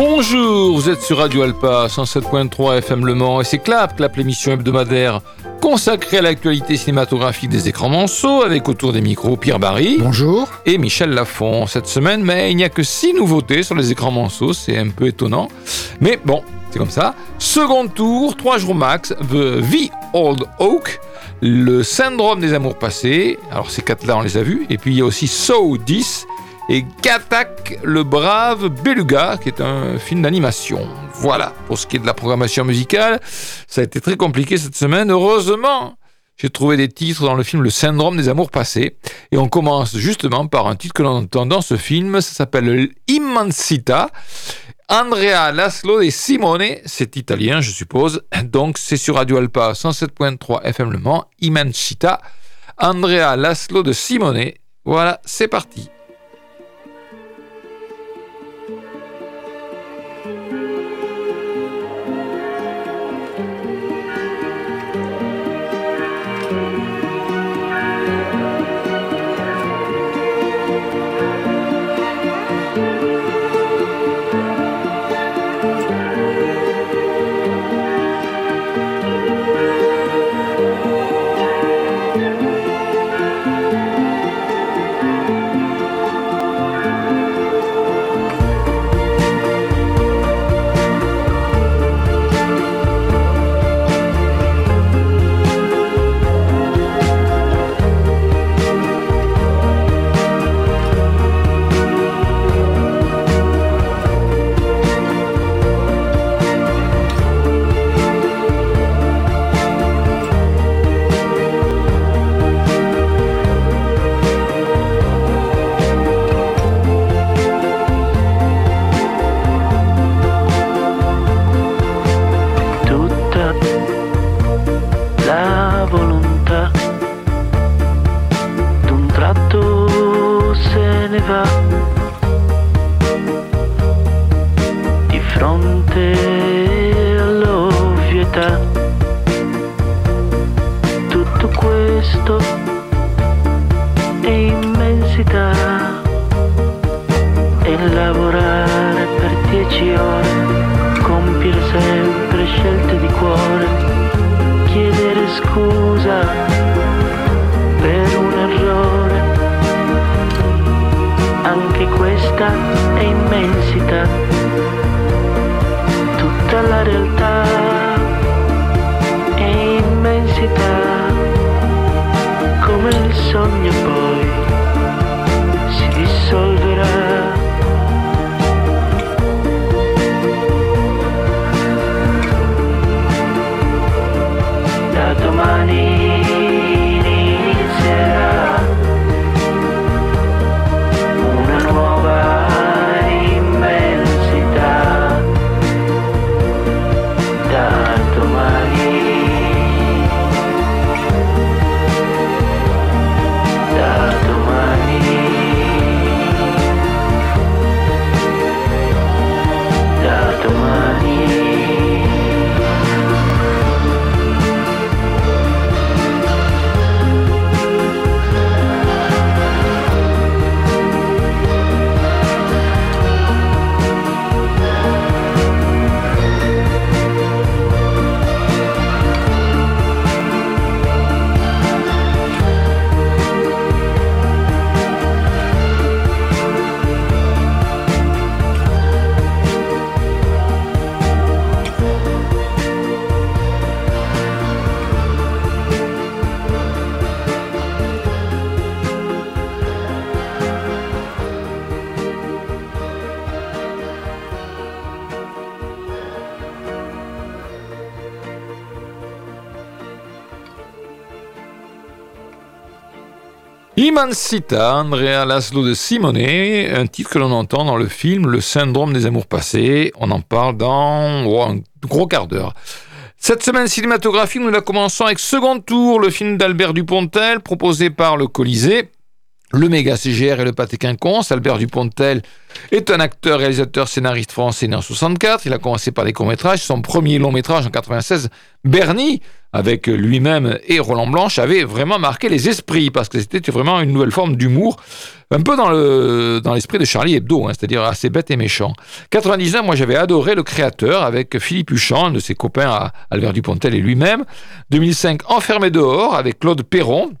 Bonjour, vous êtes sur Radio Alpa 107.3 FM Le Mans et c'est Clap, Clap l'émission hebdomadaire consacrée à l'actualité cinématographique des écrans manceaux avec autour des micros Pierre Barry. Bonjour. Et Michel Lafont cette semaine, mais il n'y a que six nouveautés sur les écrans manceaux, c'est un peu étonnant. Mais bon, c'est comme ça. Second tour, trois jours max, The, The Old Oak, le syndrome des amours passés, alors ces quatre-là on les a vus, et puis il y a aussi So 10 et Katak le brave Beluga, qui est un film d'animation. Voilà, pour ce qui est de la programmation musicale, ça a été très compliqué cette semaine. Heureusement, j'ai trouvé des titres dans le film Le syndrome des amours passés. Et on commence justement par un titre que l'on entend dans ce film, ça s'appelle Immensita. Andrea Laszlo de Simone, c'est italien je suppose, donc c'est sur Radio Alpa 107.3 FM Le Mans, Immensita. Andrea Laszlo de Simone, voilà, c'est parti. Andrea Laszlo de Simone, un titre que l'on entend dans le film Le syndrome des amours passés. On en parle dans oh, un gros quart d'heure. Cette semaine cinématographique, nous la commençons avec Second Tour, le film d'Albert Dupontel, proposé par le Colisée. Le méga CGR et le pâté quinconce. Albert Dupontel est un acteur, réalisateur, scénariste français né en 64. Il a commencé par des courts-métrages. Son premier long-métrage en 96, Bernie, avec lui-même et Roland Blanche, avait vraiment marqué les esprits parce que c'était vraiment une nouvelle forme d'humour, un peu dans le dans l'esprit de Charlie Hebdo, hein, c'est-à-dire assez bête et méchant. 99, moi j'avais adoré Le Créateur avec Philippe Huchon, un de ses copains à Albert Dupontel et lui-même. 2005, Enfermé dehors avec Claude Perron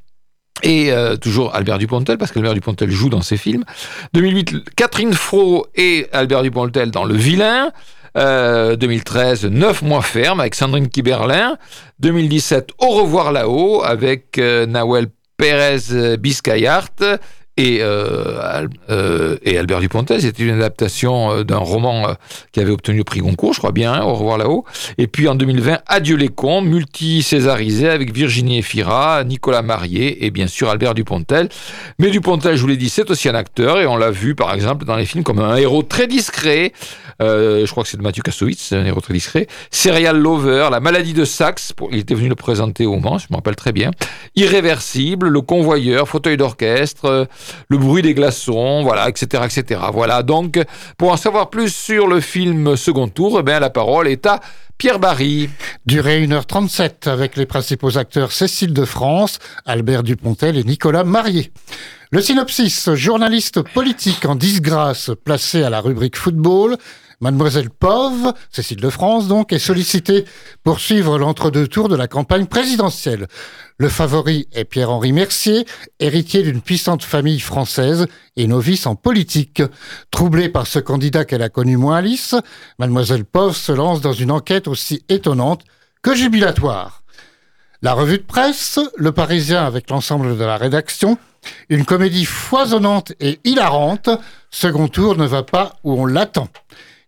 et euh, toujours Albert Dupontel, parce qu'Albert Dupontel joue dans ses films. 2008, Catherine Fro et Albert Dupontel dans Le Vilain. Euh, 2013, 9 mois ferme avec Sandrine Kiberlin. 2017, Au revoir là-haut avec euh, Nawel Pérez Biscayart et, euh, euh, et Albert Dupontel. C'était une adaptation euh, d'un roman qui avait obtenu le prix Goncourt, je crois bien, hein, Au revoir là-haut. Et puis en 2020, Adieu les cons, multi-césarisé avec Virginie Efira, Nicolas Marié et bien sûr Albert Dupontel. Mais Dupontel, je vous l'ai dit, c'est aussi un acteur et on l'a vu par exemple dans les films comme un héros très discret. je crois que c'est de Mathieu Kassovitz, un héros très discret. Serial Lover, La maladie de Saxe, il était venu le présenter au Mans, je me rappelle très bien. Irréversible, Le convoyeur, Fauteuil d'orchestre, le bruit des glaçons, voilà, etc., etc. Voilà. Donc, pour en savoir plus sur le film Second Tour, eh bien, la parole est à Pierre Barry. Durée 1h37 avec les principaux acteurs Cécile de France, Albert Dupontel et Nicolas Marié. Le synopsis, journaliste politique en disgrâce placé à la rubrique football, Mademoiselle Pov, Cécile de France donc, est sollicitée pour suivre l'entre-deux tours de la campagne présidentielle. Le favori est Pierre-Henri Mercier, héritier d'une puissante famille française et novice en politique. Troublée par ce candidat qu'elle a connu moins lisse, Mademoiselle Pov se lance dans une enquête aussi étonnante que jubilatoire. La revue de presse, Le Parisien avec l'ensemble de la rédaction, une comédie foisonnante et hilarante, second tour ne va pas où on l'attend.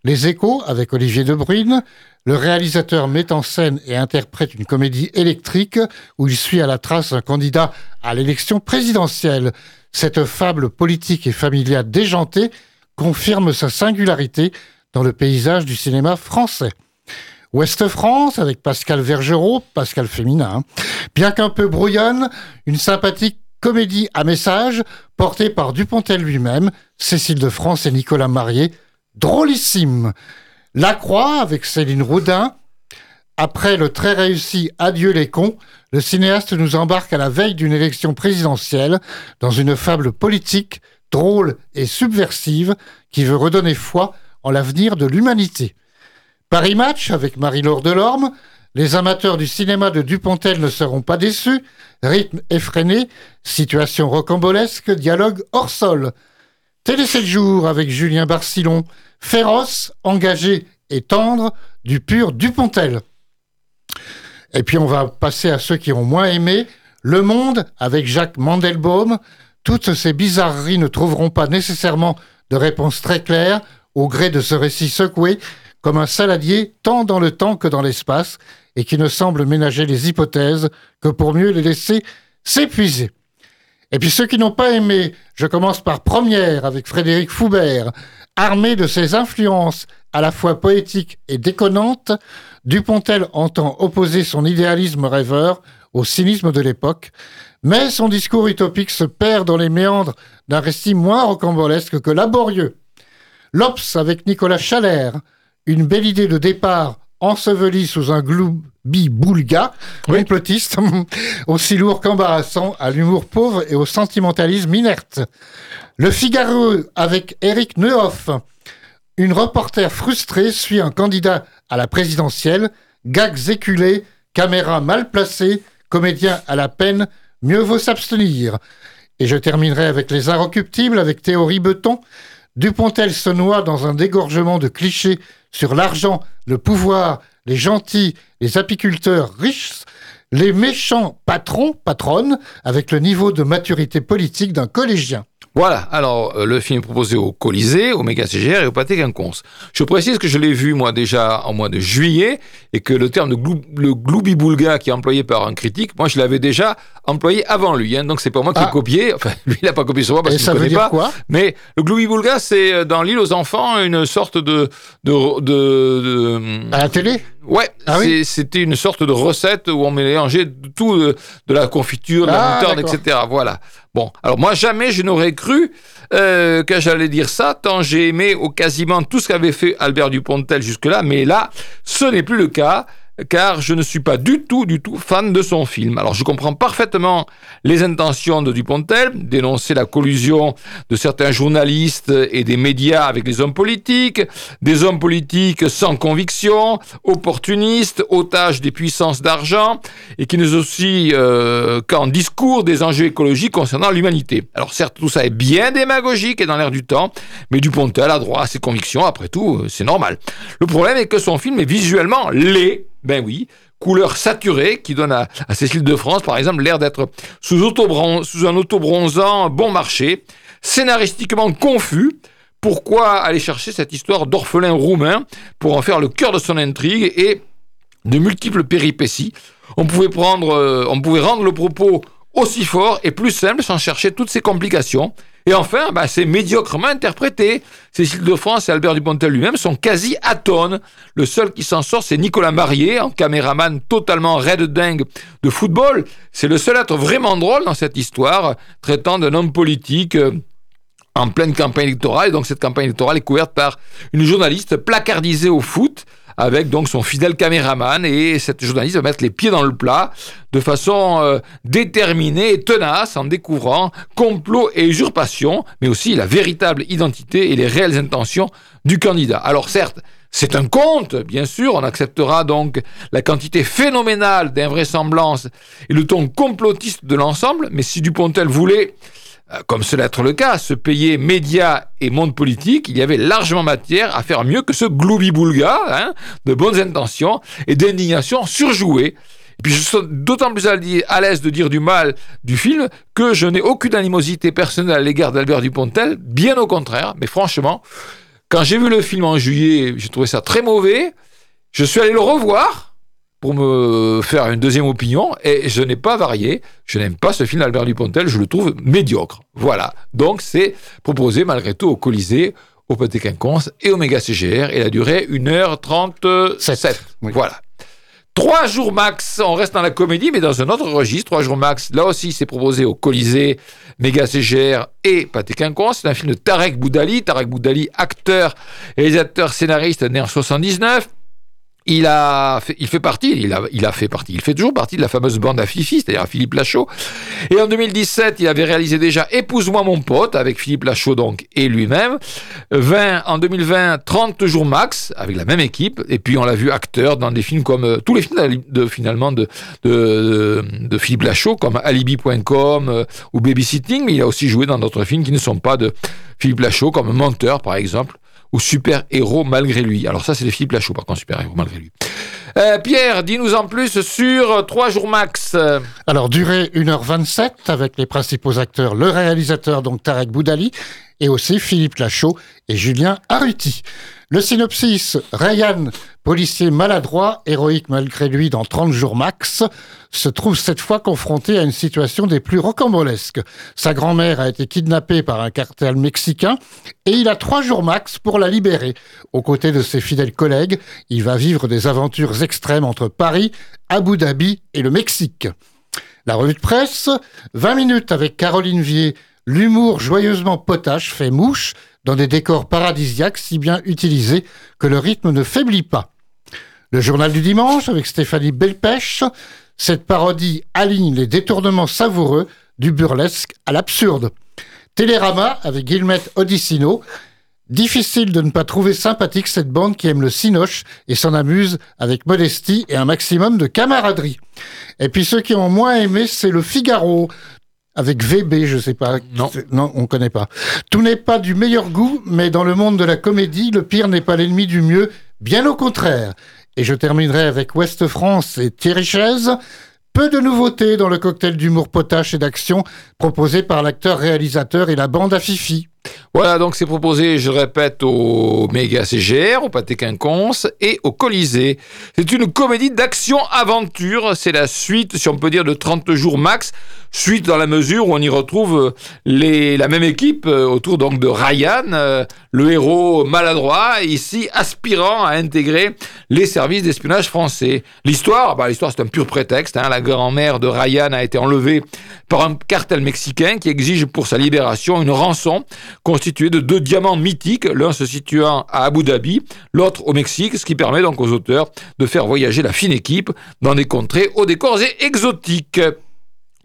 Les Échos, avec Olivier Debrune, le réalisateur met en scène et interprète une comédie électrique où il suit à la trace un candidat à l'élection présidentielle. Cette fable politique et familiale déjantée confirme sa singularité dans le paysage du cinéma français. Ouest France, avec Pascal Vergerot, Pascal féminin, bien qu'un peu brouillonne, une sympathique comédie à message portée par Dupontel lui-même, Cécile de France et Nicolas Marié, drôlissime. La Croix avec Céline Roudin. Après le très réussi Adieu les cons, le cinéaste nous embarque à la veille d'une élection présidentielle dans une fable politique, drôle et subversive qui veut redonner foi en l'avenir de l'humanité. Paris Match avec Marie-Laure Delorme. Les amateurs du cinéma de Dupontel ne seront pas déçus. Rythme effréné, situation rocambolesque, dialogue hors sol. Télé 7 jours avec Julien Barcillon, féroce, engagé et tendre, du pur Dupontel. Et puis on va passer à ceux qui ont moins aimé. Le Monde avec Jacques Mandelbaum. Toutes ces bizarreries ne trouveront pas nécessairement de réponse très claire au gré de ce récit secoué comme un saladier tant dans le temps que dans l'espace et qui ne semble ménager les hypothèses que pour mieux les laisser s'épuiser. Et puis ceux qui n'ont pas aimé, je commence par Première avec Frédéric Foubert, armé de ses influences à la fois poétiques et déconnantes, Dupontel entend opposer son idéalisme rêveur au cynisme de l'époque, mais son discours utopique se perd dans les méandres d'un récit moins rocambolesque que laborieux. L'Obs avec Nicolas Chalère, une belle idée de départ enseveli sous un gloubi boulga, complotiste, aussi lourd qu'embarrassant, à l'humour pauvre et au sentimentalisme inerte. Le Figaro avec Eric Neuhoff, une reporter frustrée suit un candidat à la présidentielle, gags éculés, caméra mal placée, comédien à la peine, mieux vaut s'abstenir. Et je terminerai avec Les Inrecuptibles, avec Théorie Beton. Dupontel se noie dans un dégorgement de clichés sur l'argent, le pouvoir, les gentils, les apiculteurs riches, les méchants patrons, patronnes, avec le niveau de maturité politique d'un collégien. Voilà, alors euh, le film est proposé au Colisée, au Méga CGR et au Pâté Quinconce. Je précise que je l'ai vu moi déjà en mois de juillet et que le terme de glou, le gloubi-boulga qui est employé par un critique, moi je l'avais déjà employé avant lui, hein, donc c'est pas moi qui l'ai ah. copié, enfin lui il n'a pas copié sur moi parce qu'il ne connaît pas. Quoi? Mais le gloubi-boulga c'est euh, dans l'île aux enfants une sorte de... de, de, à la télé? Ouais, Ah oui c'était une sorte de recette où on mélangeait tout, de, de la confiture, de la Ah, moutarde, etc. Voilà. Bon, alors moi, jamais je n'aurais cru euh, que j'allais dire ça, tant j'ai aimé quasiment tout ce qu'avait fait Albert Dupontel jusque-là, mais là, ce n'est plus le cas. Car je ne suis pas du tout, du tout fan de son film. Alors je comprends parfaitement les intentions de Dupontel, dénoncer la collusion de certains journalistes et des médias avec les hommes politiques, des hommes politiques sans conviction, opportunistes, otages des puissances d'argent, et qui nous aussi euh, qu'en discours des enjeux écologiques concernant l'humanité. Alors certes, tout ça est bien démagogique et dans l'air du temps, mais Dupontel a droit à ses convictions, après tout, euh, c'est normal. Le problème est que son film est visuellement laid, ben oui, couleur saturée qui donne à, Cécile de France, par exemple, l'air d'être sous, un autobronzant bon marché, scénaristiquement confus. Pourquoi aller chercher cette histoire d'orphelin roumain pour en faire le cœur de son intrigue et de multiples péripéties? On pouvait euh, on pouvait rendre le propos aussi fort et plus simple sans chercher toutes ces complications. Et enfin, bah, c'est médiocrement interprété. Cécile de France et Albert Dupontel lui-même sont quasi atones. Le seul qui s'en sort, c'est Nicolas Marié, en caméraman totalement raide dingue de football. C'est le seul être vraiment drôle dans cette histoire, traitant d'un homme politique. euh, en pleine campagne électorale. Et donc cette campagne électorale est couverte par une journaliste placardisée au foot avec donc son fidèle caméraman et cette journaliste va mettre les pieds dans le plat de façon euh, déterminée et tenace en découvrant complot et usurpation, mais aussi la véritable identité et les réelles intentions du candidat. Alors certes, c'est un conte, bien sûr, on acceptera donc la quantité phénoménale d'invraisemblance et le ton complotiste de l'ensemble, mais si Dupontel voulait comme cela être le cas, se payer médias et monde politique, il y avait largement matière à faire mieux que ce gloubi-boulga hein, de bonnes intentions et d'indignation surjouée. Et puis je suis d'autant plus à l'aise de dire du mal du film que je n'ai aucune animosité personnelle à l'égard d'Albert Dupontel, bien au contraire. Mais franchement, quand j'ai vu le film en juillet, j'ai trouvé ça très mauvais. Je suis allé le revoir pour me faire une deuxième opinion et je n'ai pas varié. Je n'aime pas ce film d'Albert Dupontel, je le trouve médiocre. Voilà. Donc c'est proposé malgré tout au Colisée, au Petit Quinconce et au Méga CGR et la durée 1h37. oui. Voilà. Trois jours max, on reste dans la comédie, mais dans un autre registre. Trois jours max, là aussi, c'est proposé au Colisée, Méga CGR et Pathé Quinconce. C'est un film de Tarek Boudali. Tarek Boudali, acteur, réalisateur, scénariste, né en 79. Il, a fait, il fait partie, il a, il a fait partie, il fait toujours partie de la fameuse bande à Fifi, c'est-à-dire Philippe Lachaud. Et en 2017, il avait réalisé déjà Épouse-moi mon pote avec Philippe Lachaud donc et lui-même. 20 en 2020, 30 jours max avec la même équipe. Et puis on l'a vu acteur dans des films comme euh, tous les films de, finalement de, de, de Philippe Lachaud comme Alibi.com euh, ou Babysitting. Mais il a aussi joué dans d'autres films qui ne sont pas de Philippe Lachaud comme Menteur par exemple ou Super Héros malgré lui. Alors ça c'est de Philippe Lachaud par contre Super Héros malgré lui. Euh, Pierre, dis-nous en plus sur 3 jours max. Euh, Alors, durée 1h27 avec les principaux acteurs, le réalisateur, donc Tarek Boudali, et aussi Philippe Lachaud et Julien Arruti. Le synopsis, Ryan, policier maladroit, héroïque malgré lui dans 30 jours max, se trouve cette fois confronté à une situation des plus rocambolesques. Sa grand-mère a été kidnappée par un cartel mexicain et il a trois jours max pour la libérer. Aux côtés de ses fidèles collègues, il va vivre des aventures extrêmes entre Paris, Abu Dhabi et le Mexique. La revue de presse, 20 minutes avec Caroline Vier. L'humour joyeusement potache fait mouche dans des décors paradisiaques si bien utilisés que le rythme ne faiblit pas. Le journal du dimanche avec Stéphanie Belpêche. Cette parodie aligne les détournements savoureux du burlesque à l'absurde. Télérama avec Guillemette Odissino. Difficile de ne pas trouver sympathique cette bande qui aime le cinoche et s'en amuse avec modestie et un maximum de camaraderie. Et puis ceux qui ont moins aimé, c'est le Figaro. Avec VB, je sais pas. Non. Non, on connaît pas. Tout n'est pas du meilleur goût, mais dans le monde de la comédie, le pire n'est pas l'ennemi du mieux, bien au contraire. Et je terminerai avec Ouest France et Thierry Chaise. Peu de nouveautés dans le cocktail d'humour potache et d'action proposé par l'acteur-réalisateur et la bande à Fifi. Voilà, donc c'est proposé, je répète, au Méga CGR, au Pâté Quinconce et au Colisée. C'est une comédie d'action-aventure. C'est la suite, si on peut dire, de 30 jours max. Suite dans la mesure où on y retrouve les, la même équipe euh, autour donc de Ryan, euh, le héros maladroit, ici aspirant à intégrer les services d'espionnage français. L'histoire, bah, l'histoire c'est un pur prétexte. Hein. La grand-mère de Ryan a été enlevée par un cartel mexicain qui exige pour sa libération une rançon constitué de deux diamants mythiques, l'un se situant à Abu Dhabi, l'autre au Mexique, ce qui permet donc aux auteurs de faire voyager la fine équipe dans des contrées aux décors exotiques.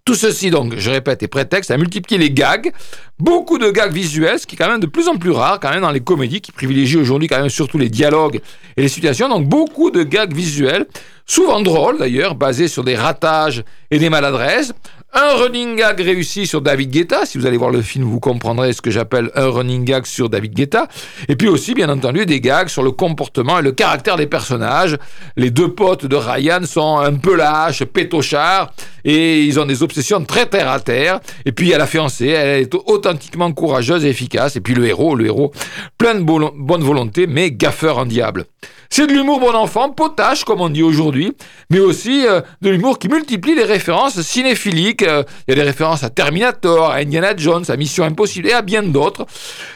Tout ceci, donc, je répète, est prétexte à multiplier les gags, beaucoup de gags visuels, ce qui est quand même de plus en plus rare, quand même, dans les comédies qui privilégient aujourd'hui quand même surtout les dialogues et les situations. Donc, beaucoup de gags visuels, souvent drôles d'ailleurs, basés sur des ratages et des maladresses. Un running gag réussi sur David Guetta. Si vous allez voir le film, vous comprendrez ce que j'appelle un running gag sur David Guetta. Et puis aussi, bien entendu, des gags sur le comportement et le caractère des personnages. Les deux potes de Ryan sont un peu lâches, pétochards, et ils ont des obsessions très terre à terre. Et puis il y a la fiancée, elle est authentiquement courageuse et efficace. Et puis le héros, le héros, plein de bonne volonté, mais gaffeur en diable. C'est de l'humour bon enfant, potache comme on dit aujourd'hui, mais aussi euh, de l'humour qui multiplie les références cinéphiliques. Euh, il y a des références à Terminator, à Indiana Jones, à Mission Impossible et à bien d'autres.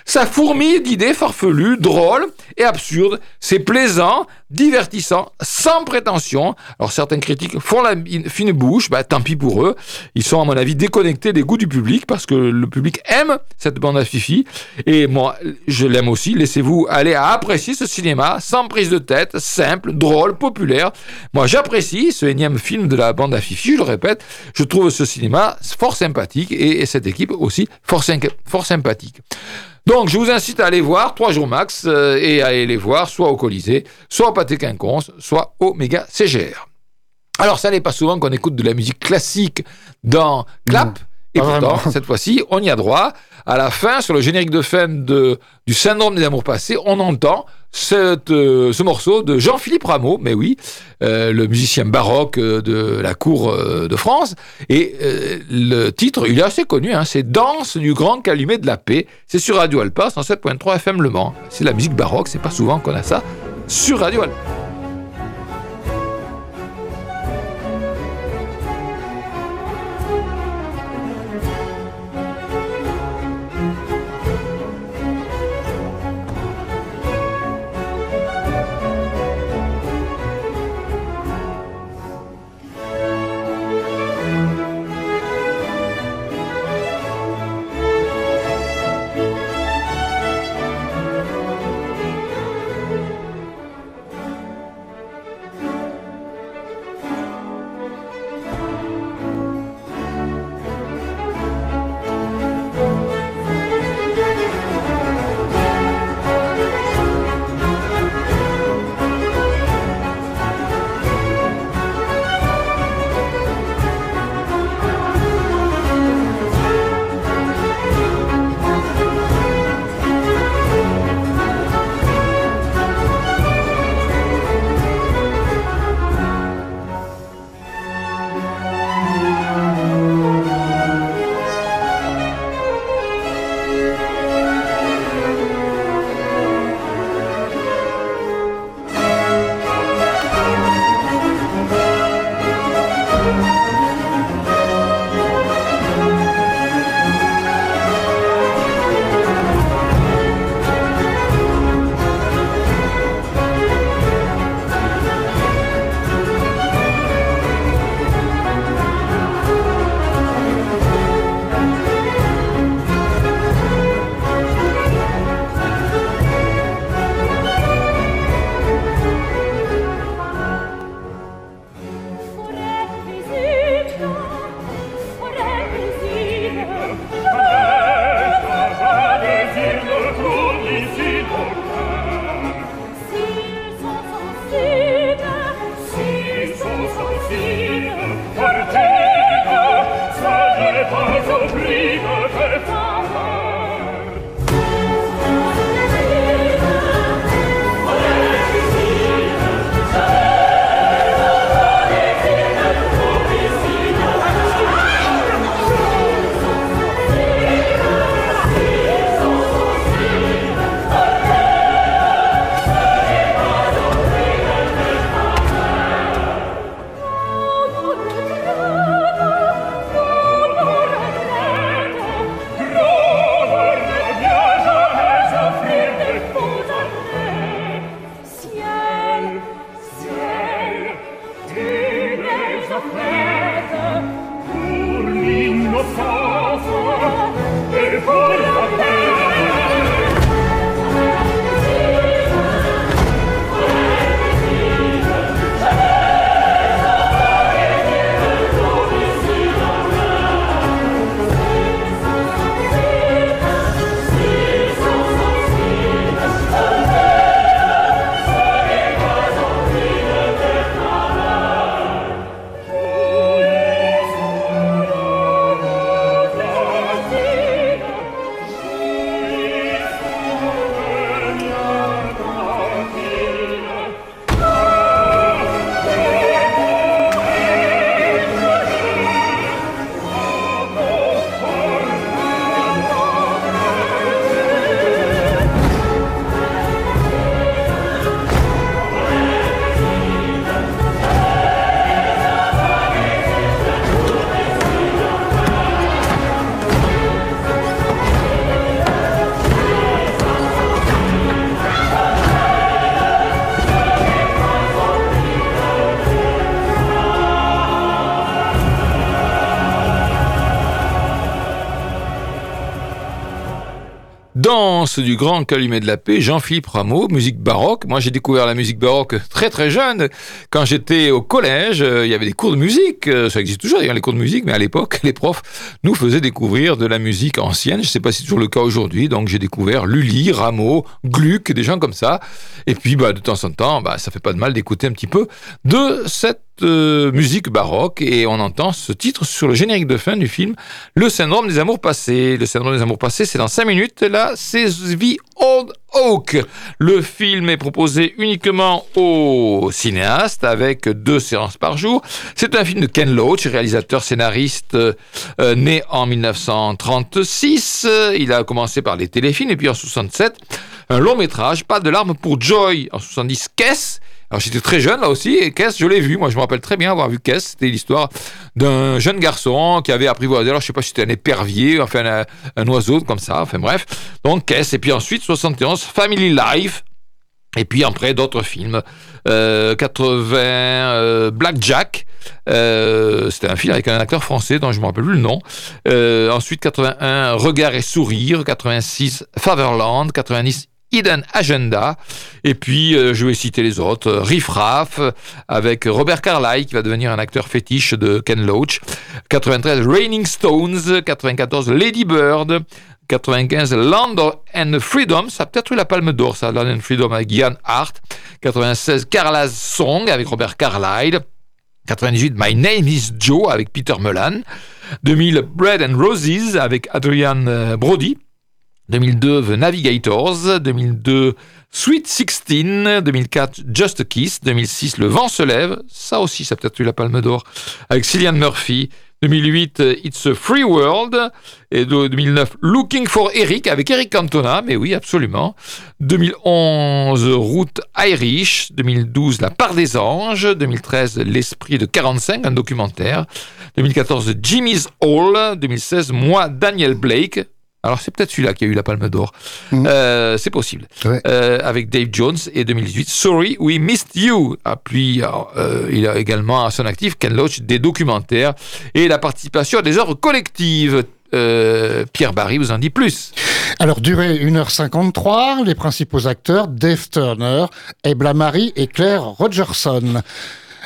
Ça fourmille d'idées farfelues, drôles et absurdes. C'est plaisant, divertissant, sans prétention. Alors certains critiques font la fine bouche, bah, tant pis pour eux. Ils sont à mon avis déconnectés des goûts du public parce que le public aime cette bande à Fifi. Et moi, je l'aime aussi. Laissez-vous aller à apprécier ce cinéma sans prise de tête, simple, drôle, populaire. Moi, j'apprécie ce énième film de la bande à Fifi, je le répète. Je trouve ce cinéma fort sympathique et, cette équipe aussi fort, fort sympathique. Donc, je vous incite à aller voir trois jours max euh, et à aller les voir soit au Colisée, soit au Pâté Quinconce, soit au Méga CGR. Alors, ça n'est pas souvent qu'on écoute de la musique classique dans Clap. Et pourtant, cette fois-ci, on y a droit. À la fin, sur le générique de fin du syndrome des amours passés, on entend euh, ce morceau de Jean-Philippe Rameau, mais oui, euh, le musicien baroque euh, de la cour de France. Et le titre, il est assez connu, hein, c'est Danse du grand calumet de la paix. C'est sur Radio Alpa, 107.3 FM Le Mans. C'est la musique baroque, c'est pas souvent qu'on a ça sur Radio Alpa. Du grand calumet de la paix, Jean-Philippe Rameau, musique baroque. Moi, j'ai découvert la musique baroque très très jeune. Quand j'étais au collège, euh, il y avait des cours de musique. Euh, ça existe toujours, d'ailleurs, les cours de musique, mais à l'époque, les profs nous faisaient découvrir de la musique ancienne. Je ne sais pas si c'est toujours le cas aujourd'hui. Donc, j'ai découvert Lully, Rameau, Gluck, des gens comme ça. Et puis, bah, de temps en temps, bah, ça fait pas de mal d'écouter un petit peu de cette euh, musique baroque et on entend ce titre sur le générique de fin du film Le syndrome des amours passés. Le syndrome des amours passés, c'est dans 5 minutes. Là, c'est The Old Oak. Le film est proposé uniquement aux cinéastes avec deux séances par jour. C'est un film de Ken Loach, réalisateur scénariste euh, né en 1936. Il a commencé par les téléfilms et puis en 67 un long métrage, Pas de larmes pour Joy en 70. Qu'est-ce? Alors j'étais très jeune là aussi, et Kess, je l'ai vu. Moi, je me rappelle très bien avoir vu Kess. C'était l'histoire d'un jeune garçon qui avait apprivoisé, alors je sais pas si c'était un épervier, enfin un, oiseau comme ça, enfin bref. Donc Kess, et puis ensuite 71, Family Life, et puis après d'autres films. Euh, 80, euh, Black Jack, c'était un film avec un acteur français dont je ne me rappelle plus le nom. Euh, ensuite 81, Regard et sourire, 86, Fatherland, 90, Hidden Agenda. Et puis, euh, je vais citer les autres. Riff Raff, avec Robert Carlyle, qui va devenir un acteur fétiche de Ken Loach. 93, Raining Stones. 94, Lady Bird. 95, Land and Freedom. Ça a peut-être eu la palme d'or, ça, Land and Freedom avec Ian Hart. 96, Carla's Song avec Robert Carlyle. 98, My Name is Joe avec Peter Mullan. 2000, Bread and Roses avec Adrian euh, Brody. 2002 The Navigators, 2002 Sweet 16, 2004 Just a Kiss, 2006 Le vent se lève, ça aussi ça peut-être eu la palme d'or, avec Cillian Murphy, 2008 It's a Free World, et 2009 Looking for Eric avec Eric Cantona, mais oui absolument, 2011 Route Irish, 2012 La part des anges, 2013 L'esprit de 45, un documentaire, 2014 Jimmy's Hall, 2016 Moi Daniel Blake, alors c'est peut-être celui-là qui a eu la Palme d'Or. Mhm. Euh, c'est possible. Euh, avec Dave Jones et 2018, Sorry We Missed You. Ah, puis euh, il a également à son actif Ken Loach des documentaires et la participation à des œuvres collectives. Pierre Barry vous en dit plus. Alors, durée 1h53, les principaux acteurs, Dave Turner, Ebla Marie et Claire Rogerson.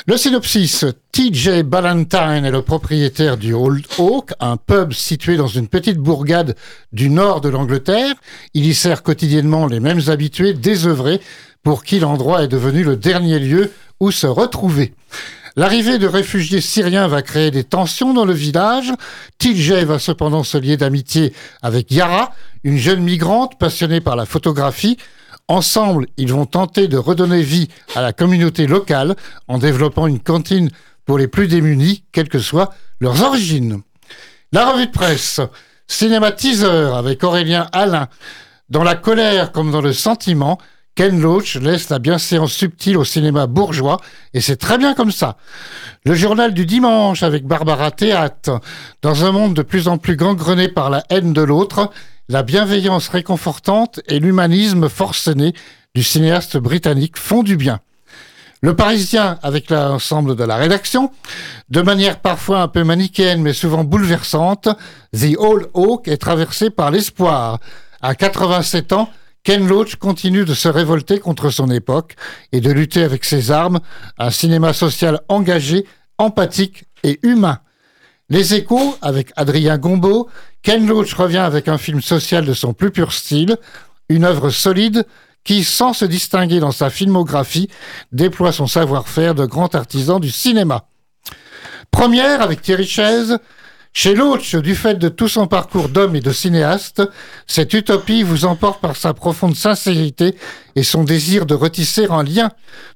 Le synopsis, TJ Ballantyne est le propriétaire du Old Oak, un pub situé dans une petite bourgade du nord de l'Angleterre. Il y sert quotidiennement les mêmes habitués désœuvrés pour qui l'endroit est devenu le dernier lieu où se retrouver. L'arrivée de réfugiés syriens va créer des tensions dans le village. TJ va cependant se lier d'amitié avec Yara, une jeune migrante passionnée par la photographie, Ensemble, ils vont tenter de redonner vie à la communauté locale en développant une cantine pour les plus démunis, quelles que soient leurs origines. La revue de presse, cinéma teaser avec Aurélien Alain. Dans la colère comme dans le sentiment, Ken Loach laisse la bienséance subtile au cinéma bourgeois, et c'est très bien comme ça. Le journal du dimanche avec Barbara Théâtre. Dans un monde de plus en plus gangrené par la haine de l'autre, la bienveillance réconfortante et l'humanisme forcené du cinéaste britannique font du bien. Le Parisien, avec l'ensemble de la rédaction, de manière parfois un peu manichéenne mais souvent bouleversante, The Old Oak est traversé par l'espoir. À 87 ans, Ken Loach continue de se révolter contre son époque et de lutter avec ses armes, un cinéma social engagé, empathique et humain. Les échos, avec Adrien Gombeau, Ken Loach revient avec un film social de son plus pur style, une œuvre solide qui, sans se distinguer dans sa filmographie, déploie son savoir-faire de grand artisan du cinéma. Première avec Thierry Chaise, chez Loach, du fait de tout son parcours d'homme et de cinéaste, cette utopie vous emporte par sa profonde sincérité et son désir de retisser un lien,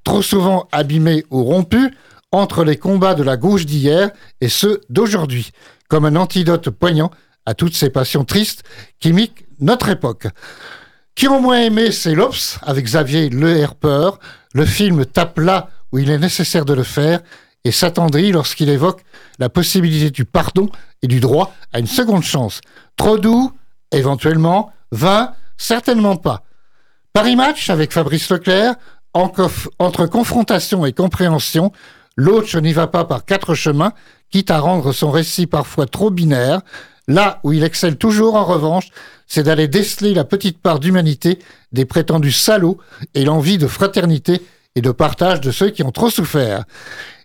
trop souvent abîmé ou rompu, entre les combats de la gauche d'hier et ceux d'aujourd'hui, comme un antidote poignant à toutes ces passions tristes qui miquent notre époque. Qui ont moins aimé, c'est l'Obs, avec Xavier Le Herper. Le film tape là où il est nécessaire de le faire et s'attendrit lorsqu'il évoque la possibilité du pardon et du droit à une seconde chance. Trop doux, éventuellement. Vain, certainement pas. Paris Match avec Fabrice Leclerc, entre confrontation et compréhension, l'autre n'y va pas par quatre chemins, quitte à rendre son récit parfois trop binaire, Là où il excelle toujours, en revanche, c'est d'aller déceler la petite part d'humanité des prétendus salauds et l'envie de fraternité et de partage de ceux qui ont trop souffert.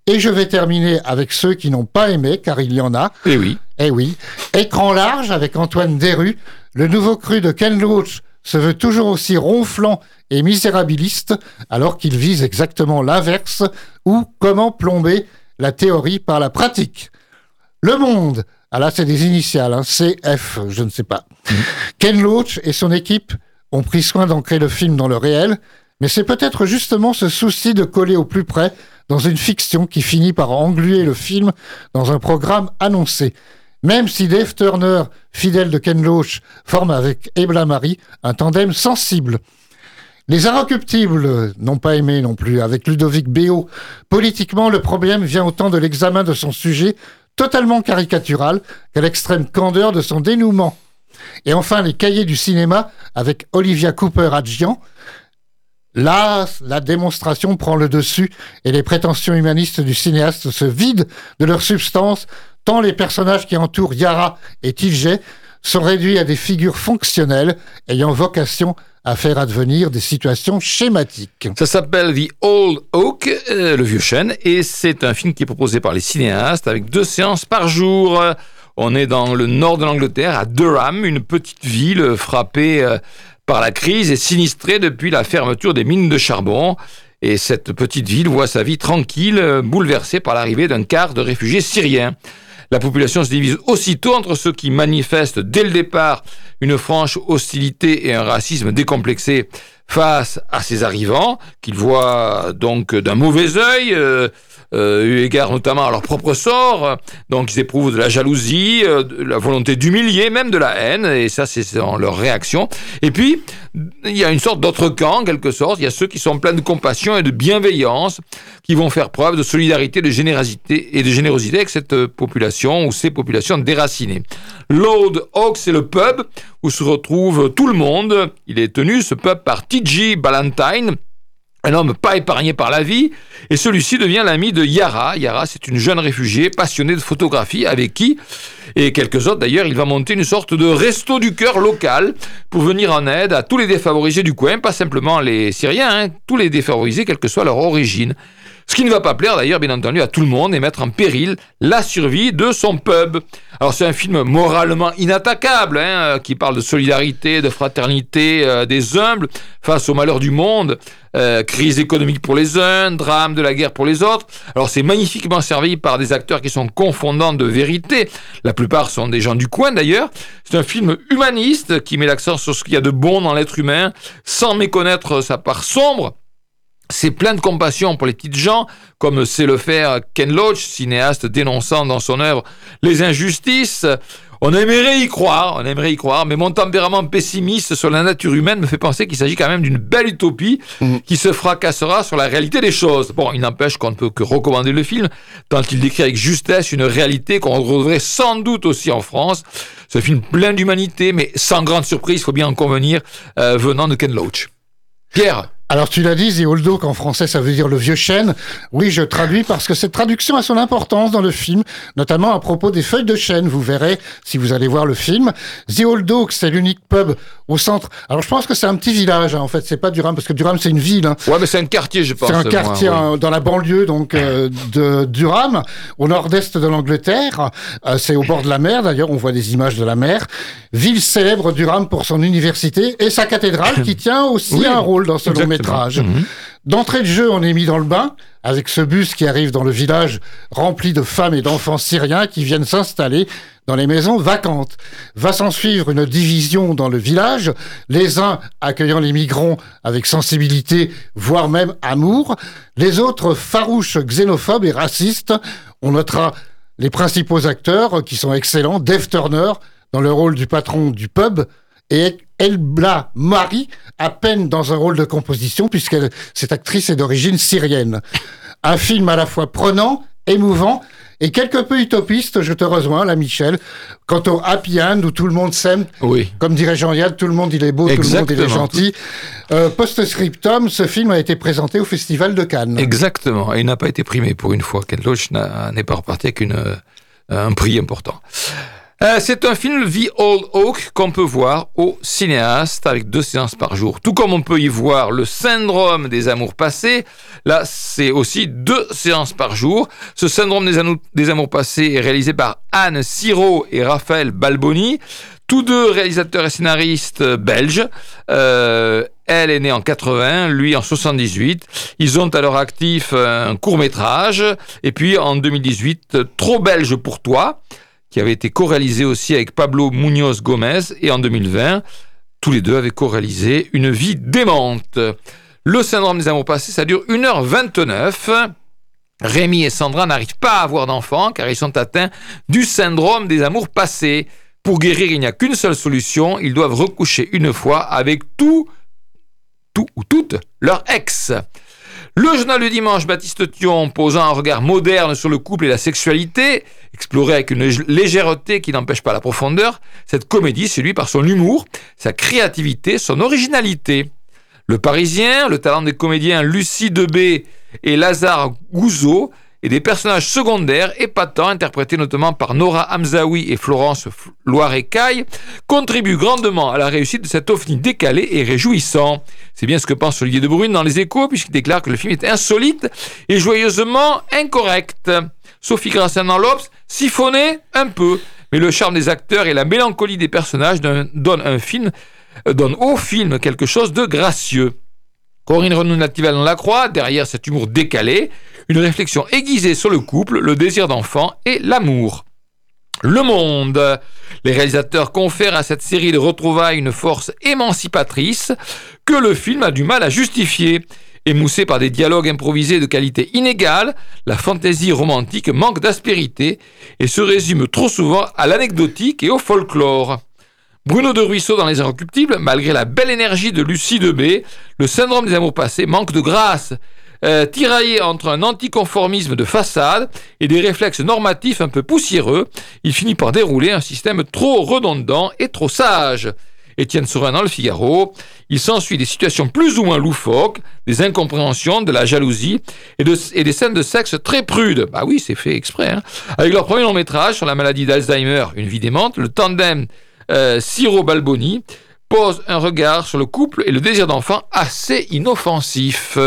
Et je vais terminer avec ceux qui n'ont pas aimé, car il y en a. Eh oui. Eh oui. Écran large avec Antoine Deru, le nouveau cru de Ken Loach se veut toujours aussi ronflant et misérabiliste, alors qu'il vise exactement l'inverse, ou comment plomber la théorie par la pratique. Le Monde, ah là c'est des initiales, hein, CF, je ne sais pas. Mmh. Ken Loach et son équipe ont pris soin d'ancrer le film dans le réel, mais c'est peut-être justement ce souci de coller au plus près dans une fiction qui finit par engluer le film dans un programme annoncé. Même si Dave Turner, fidèle de Ken Loach, forme avec Ebla Marie un tandem sensible. Les Inrecuptibles n'ont pas aimé non plus, avec Ludovic Béot. Politiquement, le problème vient autant de l'examen de son sujet, totalement caricatural, qu'à l'extrême candeur de son dénouement. Et enfin, les cahiers du cinéma, avec Olivia Cooper Adjian, Là, la démonstration prend le dessus et les prétentions humanistes du cinéaste se vident de leur substance, tant les personnages qui entourent Yara et Tilget sont réduits à des figures fonctionnelles ayant vocation à faire advenir des situations schématiques. Ça s'appelle The Old Oak, euh, le vieux chêne, et c'est un film qui est proposé par les cinéastes avec deux séances par jour. On est dans le nord de l'Angleterre, à Durham, une petite ville frappée euh, par la crise et sinistrée depuis la fermeture des mines de charbon. Et cette petite ville voit sa vie tranquille, euh, bouleversée par l'arrivée d'un quart de réfugiés syriens. La population se divise aussitôt entre ceux qui manifestent dès le départ une franche hostilité et un racisme décomplexé face à ces arrivants, qu'ils voient donc d'un mauvais œil, euh, eu égard notamment à leur propre sort. Donc ils éprouvent de la jalousie, euh, de la volonté d'humilier, même de la haine, et ça c'est dans leur réaction. Et puis, il y a une sorte d'autre camp, en quelque sorte. Il y a ceux qui sont pleins de compassion et de bienveillance, qui vont faire preuve de solidarité, de générosité et de générosité avec cette euh, population ou ces populations déracinées. Lord Oak, c'est le pub où se retrouve tout le monde. Il est tenu, ce pub, par T.G. Ballantyne, un homme pas épargné par la vie, et celui-ci devient l'ami de Yara. Yara, c'est une jeune réfugiée passionnée de photographie avec qui, et quelques autres d'ailleurs, il va monter une sorte de resto du cœur local pour venir en aide à tous les défavorisés du coin, pas simplement les Syriens, hein, tous les défavorisés, quelle que soit leur origine. Ce qui ne va pas plaire d'ailleurs, bien entendu, à tout le monde et mettre en péril la survie de son pub. Alors c'est un film moralement inattaquable, hein, qui parle de solidarité, de fraternité euh, des humbles face au malheur du monde, euh, crise économique pour les uns, drame de la guerre pour les autres. Alors c'est magnifiquement servi par des acteurs qui sont confondants de vérité. La plupart sont des gens du coin d'ailleurs. C'est un film humaniste qui met l'accent sur ce qu'il y a de bon dans l'être humain, sans méconnaître sa part sombre. C'est plein de compassion pour les petites gens, comme sait le faire Ken Loach, cinéaste dénonçant dans son œuvre les injustices. On aimerait y croire, on aimerait y croire, mais mon tempérament pessimiste sur la nature humaine me fait penser qu'il s'agit quand même d'une belle utopie mhm. qui se fracassera sur la réalité des choses. Bon, il n'empêche qu'on ne peut que recommander le film, tant il décrit avec justesse une réalité qu'on retrouverait sans doute aussi en France. Ce film plein d'humanité, mais sans grande surprise, il faut bien en convenir, euh, venant de Ken Loach. Pierre alors tu l'as dit, The Old en français ça veut dire le vieux chêne. Oui, je traduis parce que cette traduction a son importance dans le film, notamment à propos des feuilles de chêne. Vous verrez si vous allez voir le film. The Old c'est l'unique pub au centre. Alors je pense que c'est un petit village hein, en fait, c'est pas Durham parce que Durham c'est une ville. Hein. Ouais, mais c'est un quartier, je pense. C'est un quartier dans la banlieue donc euh, de Durham, au nord-est de l'Angleterre. Euh, c'est au bord de la mer. D'ailleurs, on voit des images de la mer. Ville célèbre Durham pour son université et sa cathédrale qui tient aussi un rôle dans ce long métrage. Mhm. D'entrée de jeu, on est mis dans le bain avec ce bus qui arrive dans le village rempli de femmes et d'enfants syriens qui viennent s'installer dans les maisons vacantes. Va s'en suivre une division dans le village, les uns accueillant les migrants avec sensibilité, voire même amour, les autres farouches, xénophobes et racistes. On notera les principaux acteurs qui sont excellents, Dave Turner dans le rôle du patron du pub, et Elbla Marie, à peine dans un rôle de composition, puisque cette actrice est d'origine syrienne. Un film à la fois prenant, émouvant, et quelque peu utopiste, je te rejoins, là, Michel. Quant au happy end, où tout le monde s'aime, oui. comme dirait Jean-Yann, tout le monde il est beau, tout le monde il est gentil. Euh, Post-scriptum, ce film a été présenté au Festival de Cannes. Exactement, et il n'a pas été primé pour une fois. Ken Loach n'est pas reparti avec une, euh, un prix important. Euh, c'est un film The Old Oak qu'on peut voir au cinéaste avec deux séances par jour. Tout comme on peut y voir le syndrome des amours passés, là c'est aussi deux séances par jour. Ce syndrome des, amours passés est réalisé par Anne Siro et Raphaël Balboni, tous deux réalisateurs et scénaristes belges. Euh, elle est née en 80, lui en 78. Ils ont à leur actif un court métrage. Et puis en 2018, Trop belge pour toi qui avait été co-réalisé aussi avec Pablo Munoz Gomez, et en 2020, tous les deux avaient co-réalisé Une vie démente. Le syndrome des amours passés, ça dure 1h29. Rémi et Sandra n'arrivent pas à avoir d'enfants car ils sont atteints du syndrome des amours passés. Pour guérir, il n'y a qu'une seule solution, ils doivent recoucher une fois avec tout, tout ou toutes leur ex. Le journal du dimanche, Baptiste Thion, posant un regard moderne sur le couple et la sexualité, exploré avec une légèreté qui n'empêche pas la profondeur, cette comédie séduit par son humour, sa créativité, son originalité. Le Parisien, le talent des comédiens Lucie Debé et Lazare Gouzeau et des personnages secondaires épatants, interprétés notamment par Nora Hamzaoui et Florence Loire-Caille, contribuent grandement à la réussite de cet ovni décalé et réjouissant. C'est bien ce que pense Olivier de Brune dans Les Échos, puisqu'il déclare que le film est insolite et joyeusement incorrect. Sophie Grassin dans l'Obs siphonnait un peu, mais le charme des acteurs et la mélancolie des personnages donnent, un film, euh, donnent au film quelque chose de gracieux. Corinne Renaud Natival dans La Croix, derrière cet humour décalé, une réflexion aiguisée sur le couple, le désir d'enfant et l'amour. Le Monde. Les réalisateurs confèrent à cette série de retrouvailles une force émancipatrice que le film a du mal à justifier. Émoussé par des dialogues improvisés de qualité inégale, la fantaisie romantique manque d'aspérité et se résume trop souvent à l'anecdotique et au folklore. Bruno de Ruisseau dans Les Inrecuptibles, malgré la belle énergie de Lucie Debé, le syndrome des amours passés manque de grâce, euh, tiraillé entre un anticonformisme de façade et des réflexes normatifs un peu poussiéreux, il finit par dérouler un système trop redondant et trop sage. Étienne Saurin dans le Figaro, il s'ensuit des situations plus ou moins loufoques, des incompréhensions, de la jalousie et, des scènes de sexe très prudes. Bah oui, c'est fait exprès. Hein. Avec leur premier long métrage sur la maladie d'Alzheimer, Une vie démente, le tandem euh, Siro Balboni pose un regard sur le couple et le désir d'enfant assez inoffensif.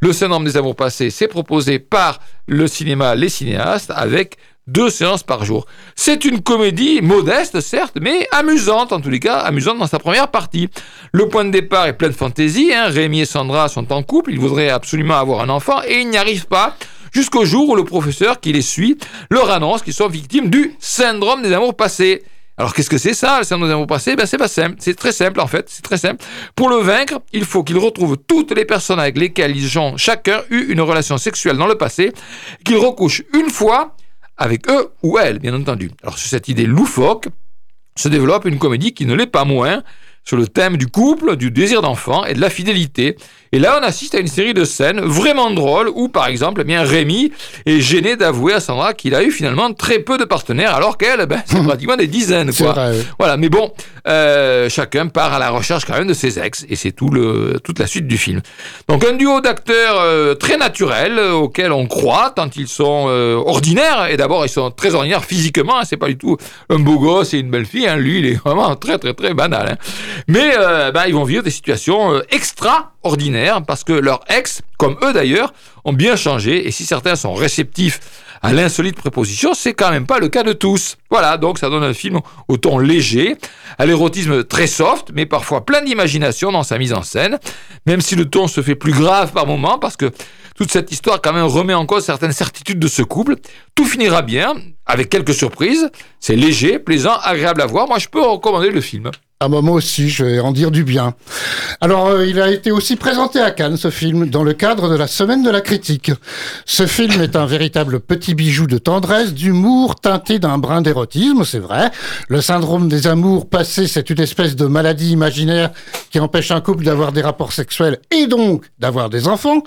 Le syndrome des amours passés, c'est proposé par le cinéma Les Cinéastes avec deux séances par jour. C'est une comédie modeste, certes, mais amusante, en tous les cas, amusante dans sa première partie. Le point de départ est plein de fantaisie. Hein. Rémi et Sandra sont en couple, ils voudraient absolument avoir un enfant et ils n'y arrivent pas jusqu'au jour où le professeur qui les suit leur annonce qu'ils sont victimes du syndrome des amours passés. Alors qu'est-ce que c'est ça, le syndrome des amours passés? Ben, C'est pas simple, c'est très simple en fait, c'est très simple. Pour le vaincre, il faut qu'ils retrouvent toutes les personnes avec lesquelles ils ont chacun eu une relation sexuelle dans le passé, qu'ils recouchent une fois avec eux ou elles, bien entendu. Alors sur cette idée loufoque se développe une comédie qui ne l'est pas moins, sur le thème du couple, du désir d'enfant et de la fidélité. Et là, on assiste à une série de scènes vraiment drôles où, par exemple, eh bien, Rémi est gêné d'avouer à Sandra qu'il a eu finalement très peu de partenaires, alors qu'elle, ben, c'est pratiquement des dizaines. Quoi. Voilà, mais bon, euh, chacun part à la recherche quand même de ses ex, et c'est tout le, toute la suite du film. Donc un duo d'acteurs euh, très naturels, euh, auxquels on croit, tant ils sont ordinaires, et d'abord ils sont très ordinaires physiquement, hein, c'est pas du tout un beau gosse et une belle fille, hein, lui il est vraiment très très très banal. Hein. Mais ben, ils vont vivre des situations extraordinaires, parce que leurs ex, comme eux d'ailleurs, ont bien changé, et si certains sont réceptifs à l'insolite préposition, c'est quand même pas le cas de tous. Voilà, donc ça donne un film au ton léger, à l'érotisme très soft, mais parfois plein d'imagination dans sa mise en scène, même si le ton se fait plus grave par moments, parce que toute cette histoire quand même remet en cause certaines certitudes de ce couple. Tout finira bien, avec quelques surprises. C'est léger, plaisant, agréable à voir. Moi, je peux recommander le film. Ah bah aussi, je vais en dire du bien. Alors, euh, il a été aussi présenté à Cannes, ce film, dans le cadre de la Semaine de la Critique. Ce film est un véritable petit bijou de tendresse, d'humour, teinté d'un brin d'érotisme, c'est vrai. Le syndrome des amours passés, c'est une espèce de maladie imaginaire qui empêche un couple d'avoir des rapports sexuels et donc d'avoir des enfants.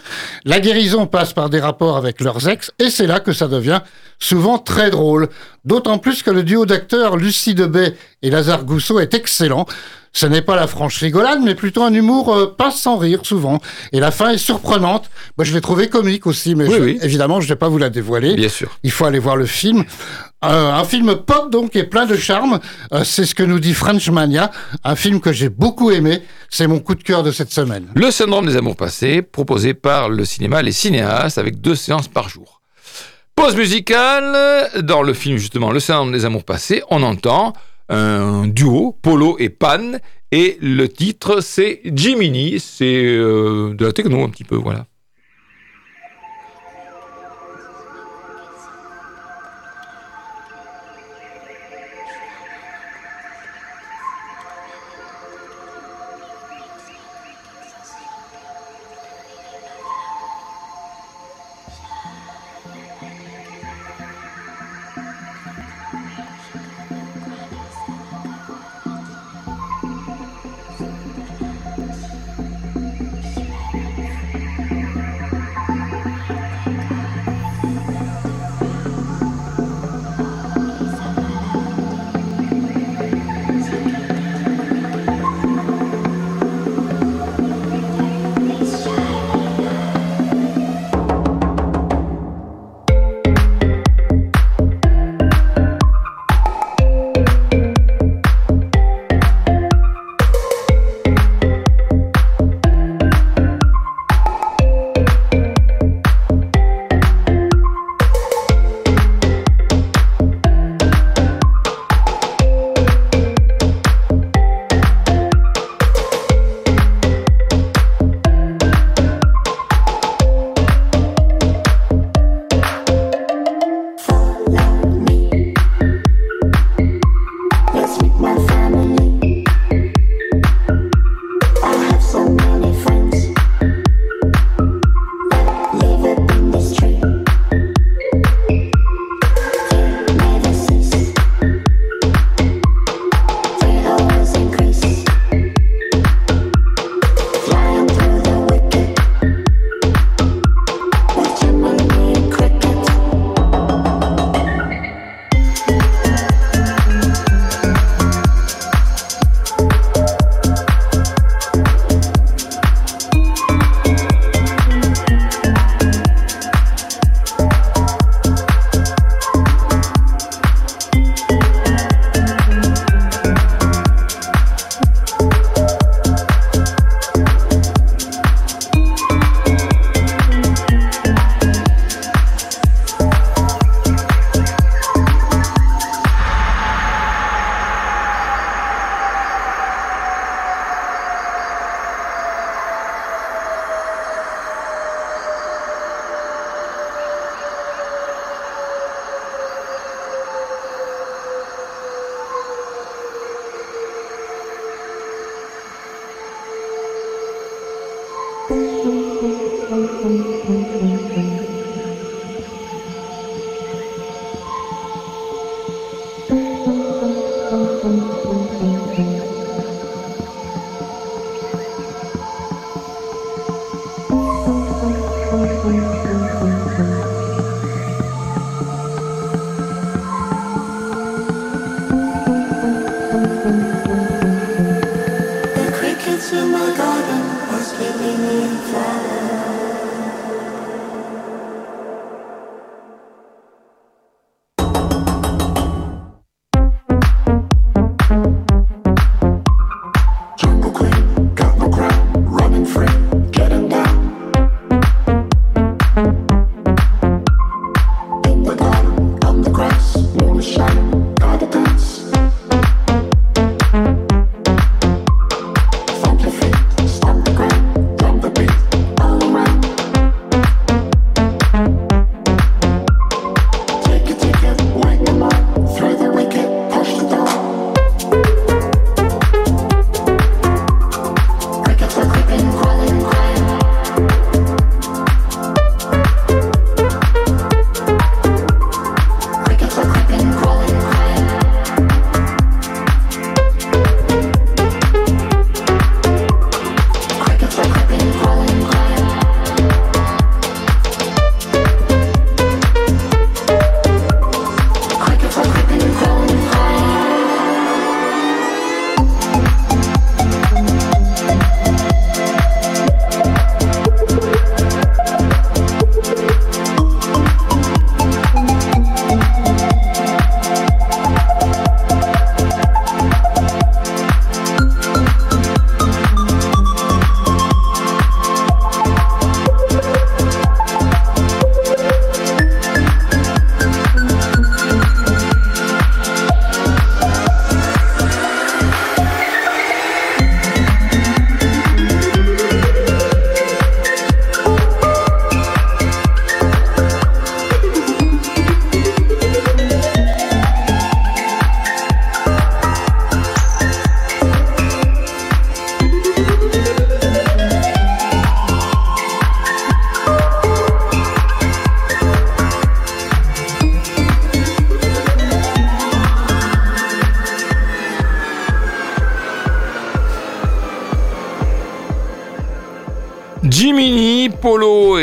La guérison passe par des rapports avec leurs ex, et c'est là que ça devient souvent très drôle. D'autant plus que le duo d'acteurs Lucie Debay et Lazare Gousseau est excellent. Ce n'est pas la franche rigolade, mais plutôt un humour euh, pas sans rire souvent. Et la fin est surprenante. Moi, je l'ai trouvé comique aussi, mais évidemment, je ne vais pas vous la dévoiler. Bien sûr. Il faut aller voir le film. Euh, un film pop donc et plein de charme. Euh, c'est ce que nous dit French Mania, un film que j'ai beaucoup aimé. C'est mon coup de cœur de cette semaine. Le syndrome des amours passés, proposé par le cinéma Les Cinéastes avec deux séances par jour. Pause musicale. Dans le film justement Le syndrome des amours passés, on entend un duo, Polo et Pan, et le titre c'est Jiminy, c'est euh, de la techno un petit peu, voilà.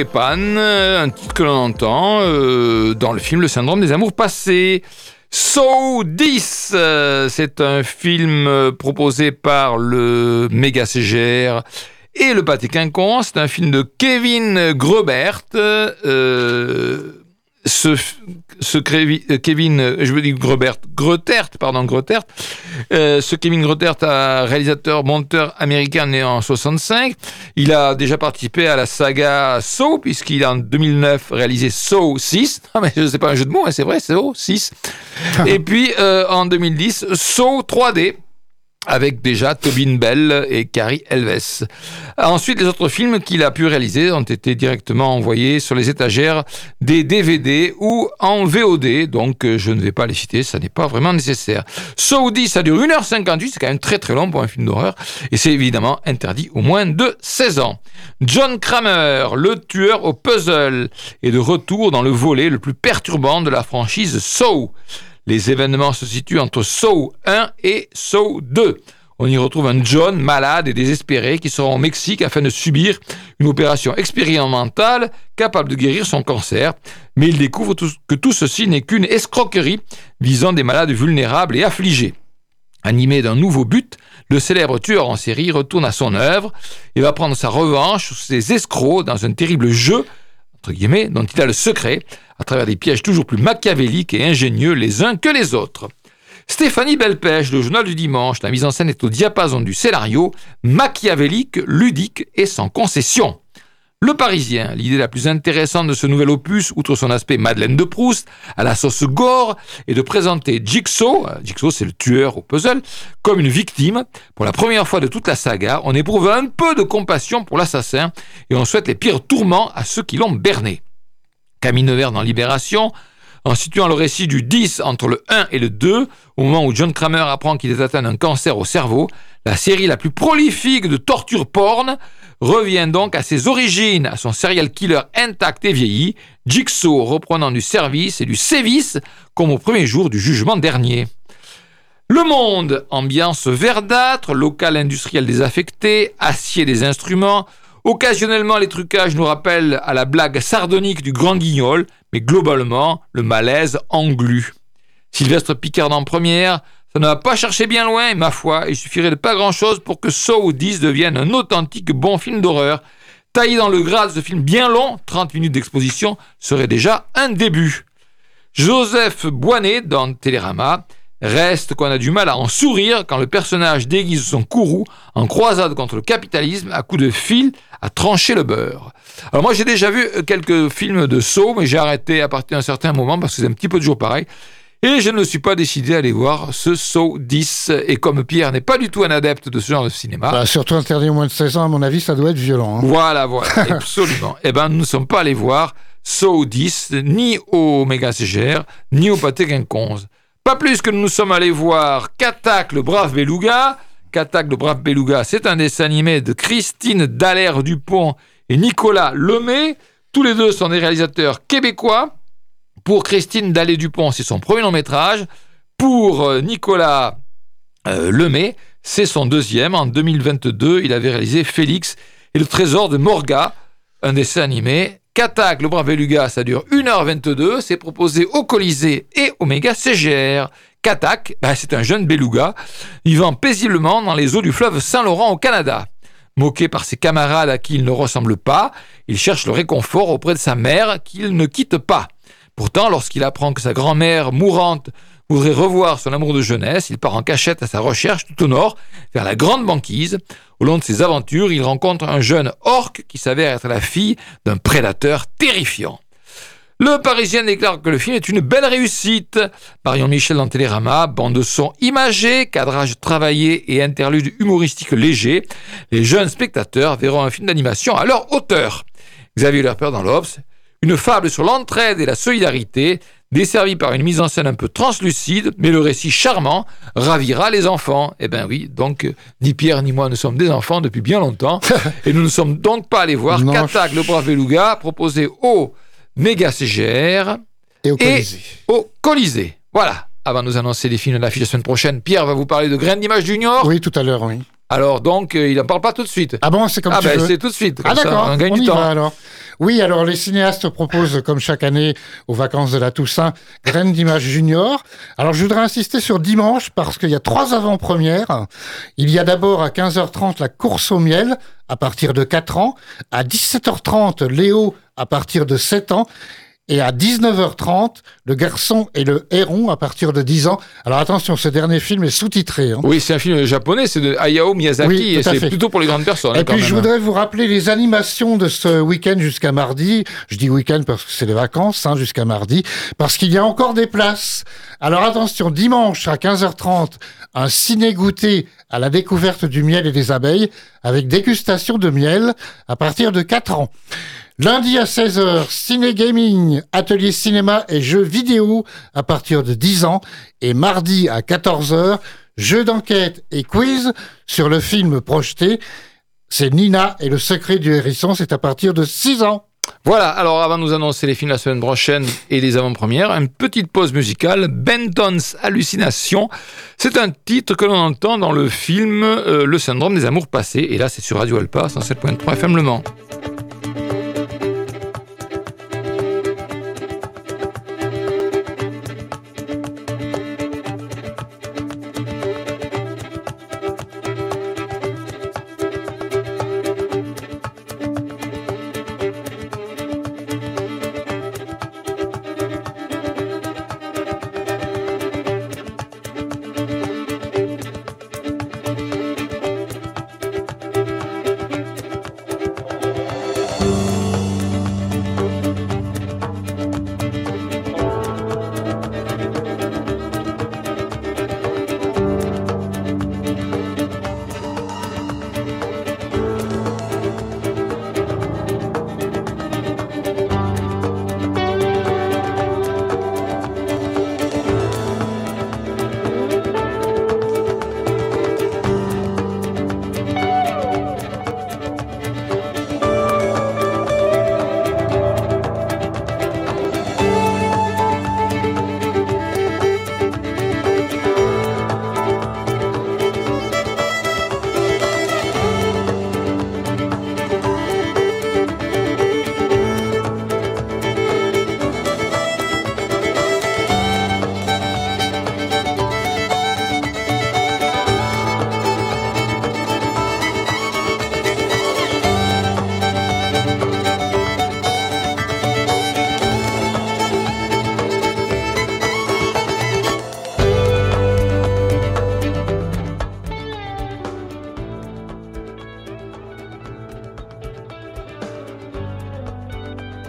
Pan, un titre que l'on entend euh, dans le film Le syndrome des amours passés. So 10, euh, c'est un film euh, proposé par le méga CGR et le Pâté Quinconce. C'est un film de Kevin Grebert. Euh, ce, ce euh, Kevin, euh, je veux dire Grebert, Gretert, pardon, Gretert, euh, ce Kevin Gretert, réalisateur, monteur américain né en 65. Il a déjà participé à la saga Saw, puisqu'il a en 2009 réalisé Saw 6. Non, mais je sais pas un jeu de mots, hein, c'est vrai, Saw 6. Et puis, euh, en 2010, Saw 3D avec déjà Tobin Bell et Carrie Elves. Ensuite, les autres films qu'il a pu réaliser ont été directement envoyés sur les étagères des DVD ou en VOD, donc euh, je ne vais pas les citer, ça n'est pas vraiment nécessaire. Saudi, ça dure 1h58, c'est quand même très très long pour un film d'horreur, et c'est évidemment interdit au moins de 16 ans. John Kramer, le tueur au puzzle, est de retour dans le volet le plus perturbant de la franchise Saw. Les événements se situent entre Saw 1 et Saw 2. On y retrouve un John malade et désespéré qui sera au Mexique afin de subir une opération expérimentale capable de guérir son cancer. Mais il découvre que tout ceci n'est qu'une escroquerie visant des malades vulnérables et affligés. Animé d'un nouveau but, le célèbre tueur en série retourne à son œuvre et va prendre sa revanche sur ses escrocs dans un terrible jeu entre guillemets, dont il a le secret, à travers des pièges toujours plus machiavéliques et ingénieux les uns que les autres. Stéphanie Belpèche, le journal du dimanche, la mise en scène est au diapason du scénario, machiavélique, ludique et sans concession. Le Parisien, l'idée la plus intéressante de ce nouvel opus, outre son aspect Madeleine de Proust, à la sauce gore, est de présenter Jigsaw, Jigsaw c'est le tueur au puzzle, comme une victime. Pour la première fois de toute la saga, on éprouve un peu de compassion pour l'assassin et on souhaite les pires tourments à ceux qui l'ont berné. Camille Nevers dans Libération, en situant le récit du 10 entre le 1 et le 2, au moment où John Kramer apprend qu'il est atteint d'un cancer au cerveau, la série la plus prolifique de torture porn, revient donc à ses origines, à son serial killer intact et vieilli, Jigsaw reprenant du service et du sévice comme au premier jour du jugement dernier. Le monde, ambiance verdâtre, local industriel désaffecté, acier des instruments, occasionnellement les trucages nous rappellent à la blague sardonique du grand guignol, mais globalement le malaise englu. Sylvestre Picard en première, ça ne va pas chercher bien loin, ma foi, il suffirait de pas grand-chose pour que Saw 10 devienne un authentique bon film d'horreur. Taillé dans le gras de ce film bien long, 30 minutes d'exposition, serait déjà un début. Joseph Boinet, dans Télérama, reste qu'on a du mal à en sourire quand le personnage déguise son courroux en croisade contre le capitalisme à coups de fil à trancher le beurre. Alors moi j'ai déjà vu quelques films de Saw, mais j'ai arrêté à partir d'un certain moment parce que c'est un petit peu toujours pareil. Et je ne suis pas décidé à aller voir ce Saw 10. Et comme Pierre n'est pas du tout un adepte de ce genre de cinéma. Bah, surtout interdit au moins de 16 ans, à mon avis, ça doit être violent. Hein. Voilà, voilà, absolument. eh bien, nous ne sommes pas allés voir Saw 10, ni au Méga CGR, ni au Pâté Quinconze. Pas plus que nous sommes allés voir Katak, le brave beluga. Katak, le brave beluga, c'est un dessin animé de Christine Dallaire-Dupont et Nicolas Lemay. Tous les deux sont des réalisateurs québécois. Pour Christine Dallé-Dupont, c'est son premier long métrage. Pour euh, Nicolas euh, Lemay, c'est son deuxième. En 2022, il avait réalisé Félix et le trésor de Morga, un dessin animé. Katak, le brave beluga, ça dure 1h22. C'est proposé au Colisée et au Méga CGR. Katak, bah, c'est un jeune beluga vivant paisiblement dans les eaux du fleuve Saint-Laurent au Canada. Moqué par ses camarades à qui il ne ressemble pas, il cherche le réconfort auprès de sa mère qu'il ne quitte pas. Pourtant, lorsqu'il apprend que sa grand-mère mourante voudrait revoir son amour de jeunesse, il part en cachette à sa recherche tout au nord, vers la grande banquise. Au long de ses aventures, il rencontre un jeune orc qui s'avère être la fille d'un prédateur terrifiant. Le Parisien déclare que le film est une belle réussite. Marion Michel dans Télérama, bande de son imagé, cadrage travaillé et interlude humoristique léger. Les jeunes spectateurs verront un film d'animation à leur hauteur. Xavier Lerper dans l'Obs une fable sur l'entraide et la solidarité, desservie par une mise en scène un peu translucide, mais le récit charmant ravira les enfants. Eh bien oui, donc euh, ni Pierre ni moi ne sommes des enfants depuis bien longtemps, et nous ne sommes donc pas allés voir Katak le brave beluga proposé au méga CGR et au Colisée. au Colisée. Voilà. Avant de nous annoncer les films de l'affiche la semaine prochaine, Pierre va vous parler de Graines d'Image Junior. Oui, tout à l'heure, oui. Alors donc, il n'en parle pas tout de suite. Ah bon, c'est comme ah tu ben, veux. c'est tout de suite. Ah comme d'accord, on gagne on du y temps. va alors. Oui, alors les cinéastes proposent, comme chaque année, aux vacances de la Toussaint, Graines d'Images Junior. Alors je voudrais insister sur dimanche parce qu'il y a trois avant-premières. Il y a d'abord à 15h30 la course au miel à partir de 4 ans, à 17h30 Léo à partir de 7 ans et à 19h30, Le garçon et le héron à partir de 10 ans. Alors attention, ce dernier film est sous-titré. hein. Oui, c'est un film japonais, c'est de Hayao Miyazaki Oui, et c'est plutôt pour les grandes personnes. Et hein, quand puis je même. voudrais vous rappeler les animations de ce week-end jusqu'à mardi. Je dis week-end parce que c'est les vacances, hein, jusqu'à mardi, parce qu'il y a encore des places. Alors attention, dimanche à 15h30, un ciné-goûter à la découverte du miel et des abeilles, avec dégustation de miel à partir de 4 ans. Lundi à 16h, ciné-gaming, atelier cinéma et jeux vidéo à partir de 10 ans. Et mardi à 14h, jeux d'enquête et quiz sur le film projeté. C'est Nina et le secret du hérisson, c'est à partir de 6 ans. Voilà, alors avant de nous annoncer les films la semaine prochaine et les avant-premières, une petite pause musicale, Benton's Hallucination. C'est un titre que l'on entend dans le film euh, Le syndrome des amours passés. Et là, c'est sur Radio Alpa, 107.3 FM Le Mans.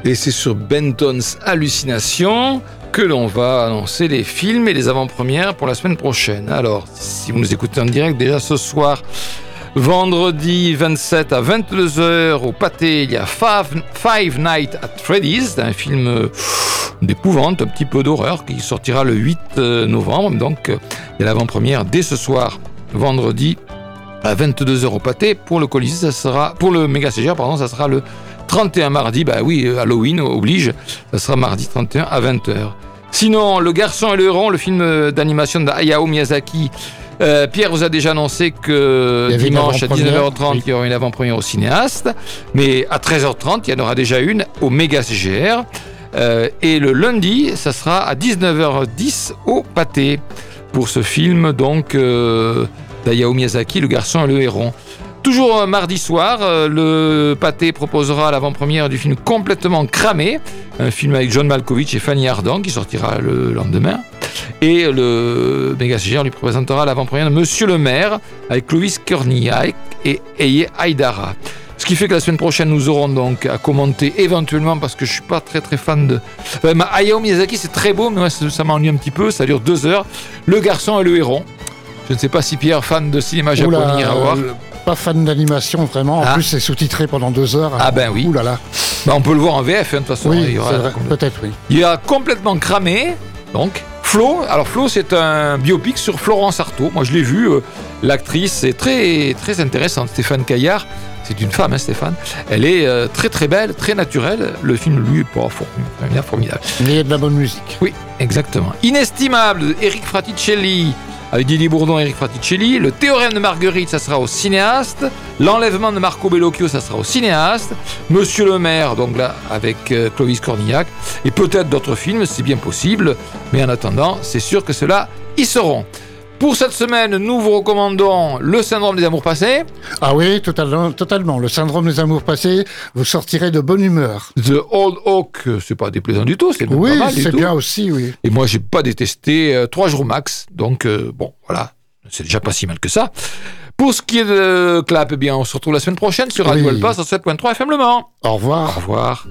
Et c'est sur Benton's Hallucination que l'on va annoncer les films et les avant-premières pour la semaine prochaine. Alors, si vous nous écoutez en direct, déjà ce soir, vendredi 27 à 22h au pâté, il y a Five, Nights at Freddy's, un film d'épouvante, un petit peu d'horreur, qui sortira le 8 euh, novembre. Donc, euh, il y a l'avant-première dès ce soir, vendredi à 22h au pâté. Pour le Colisée, ça sera, pour le Méga pardon, ça sera le 31 mardi, bah oui, euh, Halloween oblige, ça sera mardi 31 à 20h. Sinon, Le Garçon et le Héron, le film euh, d'animation de Hayao Miyazaki. Euh, Pierre vous a déjà annoncé que dimanche à avant-première, 19h30, oui. il y aura une avant-première au cinéaste, mais à 13h30, il y en aura déjà une au Méga CGR. Euh, et le lundi, ça sera à 19h10 au pâté pour ce film donc euh, d'Hayao Miyazaki, Le Garçon et le Héron. Toujours euh, mardi soir, euh, le Pâté proposera l'avant-première du film Complètement cramé, un film avec John Malkovich et Fanny Ardant qui sortira le lendemain. Et le Méga lui présentera l'avant-première de Monsieur le maire avec Clovis Korniak et Eye Aydara. Ce qui fait que la semaine prochaine, nous aurons donc à commenter éventuellement, parce que je suis pas très très fan de. Enfin, Hayao Miyazaki, c'est très beau, mais moi, ça, m'ennuie un petit peu. Ça dure deux heures. Le garçon et le héron. Je ne sais pas si Pierre, fan de cinéma japonais, ira voir. Euh, pas fan d'animation vraiment. En Ah. plus, c'est sous-titré pendant deux heures. Ah ben oui. Ouh là là. Bah, on peut le voir en VF, hein, de toute façon. Oui, vrai. Peut-être oui. il a complètement cramé. Donc, Flo. Alors, Flo, c'est un biopic sur Florence Artaud. Moi, je l'ai vu. euh, L'actrice est très, très intéressante. Stéphane Caillard. C'est une femme, hein, Stéphane. Elle est euh, très très belle, très naturelle. Le film, lui, est pas formidable. formidable. Mais il y a de la bonne musique. Oui, exactement. Inestimable, Eric Fraticelli. Avec Didier Bourdon et Eric Fraticelli. Le théorème de Marguerite, ça sera au cinéaste. L'enlèvement de Marco Bellocchio, ça sera au cinéaste. Monsieur le maire, donc là, avec euh, Clovis Cornillac. Et peut-être d'autres films, c'est bien possible. Mais en attendant, c'est sûr que ceux-là y seront. Pour cette semaine, nous vous recommandons le syndrome des amours passés. Ah oui, totalement. Le syndrome des amours passés, vous sortirez de bonne humeur. The Old Hawk, c'est pas déplaisant du tout, c'est pas mal. Oui, c'est bien aussi, oui. Et moi, j'ai pas détesté euh, trois jours max, donc euh, bon, voilà, c'est déjà pas si mal que ça. Pour ce qui est de Clap, eh bien, on se retrouve la semaine prochaine sur Radio oui. Alpha 7.3 FM Le Mans. Au. Au revoir. Au revoir.